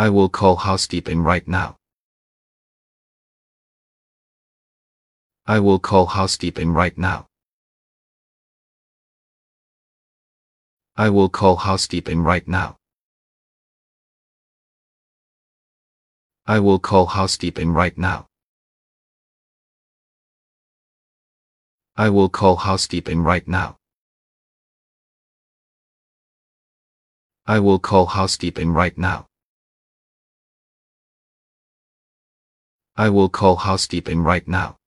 I will call housekeeping right now. I will call housekeeping right now. I will call housekeeping right now. I will call housekeeping right now. I will call housekeeping right now. I will call housekeeping right now. I will call housekeeping right now.